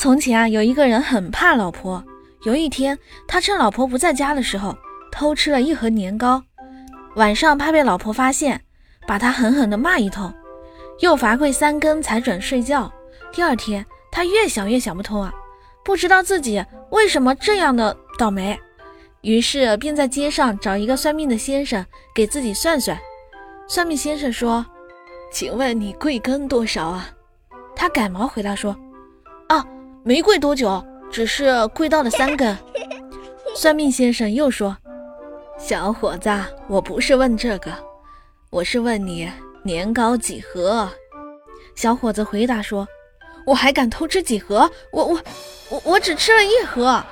从前啊，有一个人很怕老婆。有一天，他趁老婆不在家的时候，偷吃了一盒年糕。晚上怕被老婆发现，把他狠狠地骂一通，又罚跪三更才准睡觉。第二天，他越想越想不通啊，不知道自己为什么这样的倒霉，于是便在街上找一个算命的先生给自己算算。算命先生说：“请问你贵庚多少啊？”他赶忙回答说：“。”没跪多久，只是跪到了三根。算命先生又说：“小伙子，我不是问这个，我是问你年糕几何。”小伙子回答说：“我还敢偷吃几盒？我我我我只吃了一盒。”